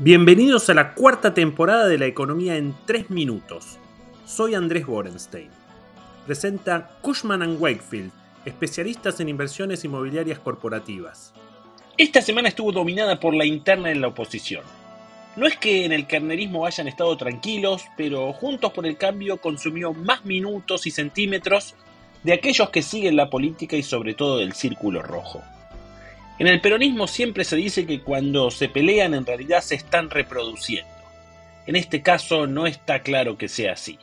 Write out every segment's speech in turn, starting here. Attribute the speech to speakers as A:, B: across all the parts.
A: Bienvenidos a la cuarta temporada de La Economía en 3 Minutos. Soy Andrés Borenstein. Presenta Cushman ⁇ Wakefield, especialistas en inversiones inmobiliarias corporativas.
B: Esta semana estuvo dominada por la interna en la oposición. No es que en el carnerismo hayan estado tranquilos, pero Juntos por el Cambio consumió más minutos y centímetros de aquellos que siguen la política y sobre todo del círculo rojo. En el peronismo siempre se dice que cuando se pelean en realidad se están reproduciendo. En este caso no está claro que sea así.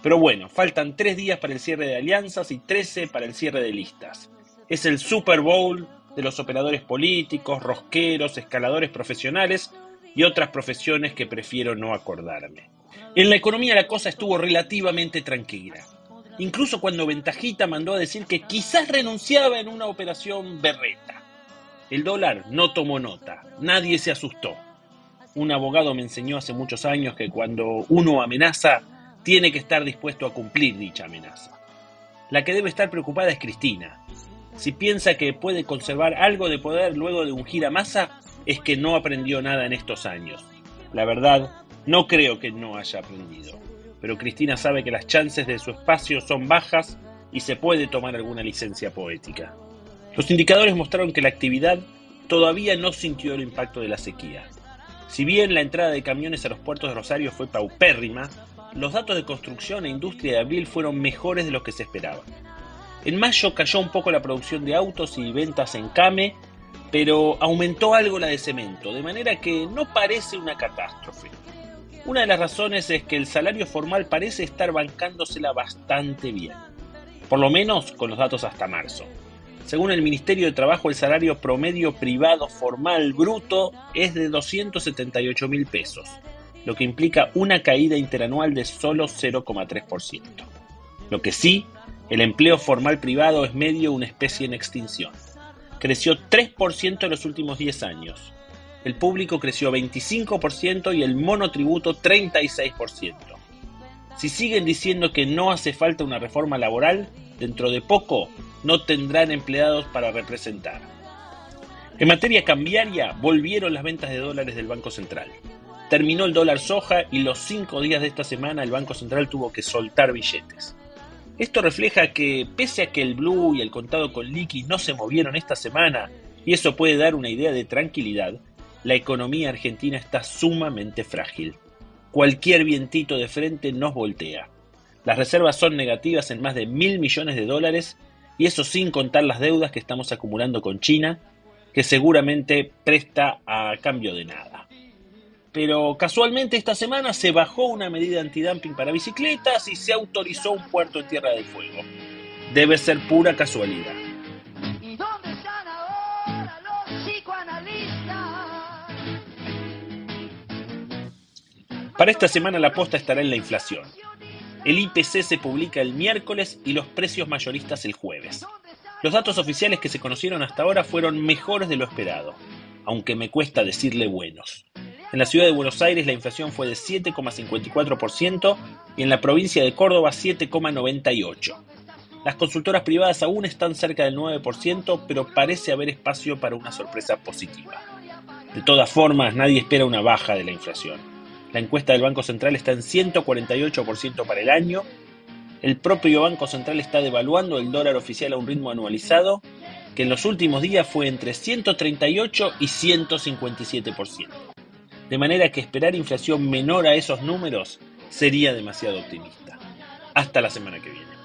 B: Pero bueno, faltan tres días para el cierre de alianzas y trece para el cierre de listas. Es el Super Bowl de los operadores políticos, rosqueros, escaladores profesionales y otras profesiones que prefiero no acordarme. En la economía la cosa estuvo relativamente tranquila. Incluso cuando Ventajita mandó a decir que quizás renunciaba en una operación berreta. El dólar no tomó nota, nadie se asustó. Un abogado me enseñó hace muchos años que cuando uno amenaza, tiene que estar dispuesto a cumplir dicha amenaza. La que debe estar preocupada es Cristina. Si piensa que puede conservar algo de poder luego de ungir a masa, es que no aprendió nada en estos años. La verdad, no creo que no haya aprendido. Pero Cristina sabe que las chances de su espacio son bajas y se puede tomar alguna licencia poética. Los indicadores mostraron que la actividad todavía no sintió el impacto de la sequía. Si bien la entrada de camiones a los puertos de Rosario fue paupérrima, los datos de construcción e industria de abril fueron mejores de los que se esperaba. En mayo cayó un poco la producción de autos y ventas en Came, pero aumentó algo la de cemento, de manera que no parece una catástrofe. Una de las razones es que el salario formal parece estar bancándosela bastante bien, por lo menos con los datos hasta marzo. Según el Ministerio de Trabajo, el salario promedio privado formal bruto es de 278 mil pesos, lo que implica una caída interanual de solo 0,3%. Lo que sí, el empleo formal privado es medio una especie en extinción. Creció 3% en los últimos 10 años. El público creció 25% y el monotributo 36%. Si siguen diciendo que no hace falta una reforma laboral, dentro de poco no tendrán empleados para representar. En materia cambiaria, volvieron las ventas de dólares del Banco Central. Terminó el dólar soja y los cinco días de esta semana el Banco Central tuvo que soltar billetes. Esto refleja que, pese a que el blue y el contado con liqui no se movieron esta semana, y eso puede dar una idea de tranquilidad, la economía argentina está sumamente frágil. Cualquier vientito de frente nos voltea. Las reservas son negativas en más de mil millones de dólares y eso sin contar las deudas que estamos acumulando con China, que seguramente presta a cambio de nada. Pero casualmente esta semana se bajó una medida antidumping para bicicletas y se autorizó un puerto en Tierra del Fuego. Debe ser pura casualidad. Para esta semana la aposta estará en la inflación. El IPC se publica el miércoles y los precios mayoristas el jueves. Los datos oficiales que se conocieron hasta ahora fueron mejores de lo esperado, aunque me cuesta decirle buenos. En la ciudad de Buenos Aires la inflación fue de 7,54% y en la provincia de Córdoba 7,98%. Las consultoras privadas aún están cerca del 9%, pero parece haber espacio para una sorpresa positiva. De todas formas, nadie espera una baja de la inflación. La encuesta del Banco Central está en 148% para el año. El propio Banco Central está devaluando el dólar oficial a un ritmo anualizado que en los últimos días fue entre 138 y 157%. De manera que esperar inflación menor a esos números sería demasiado optimista. Hasta la semana que viene.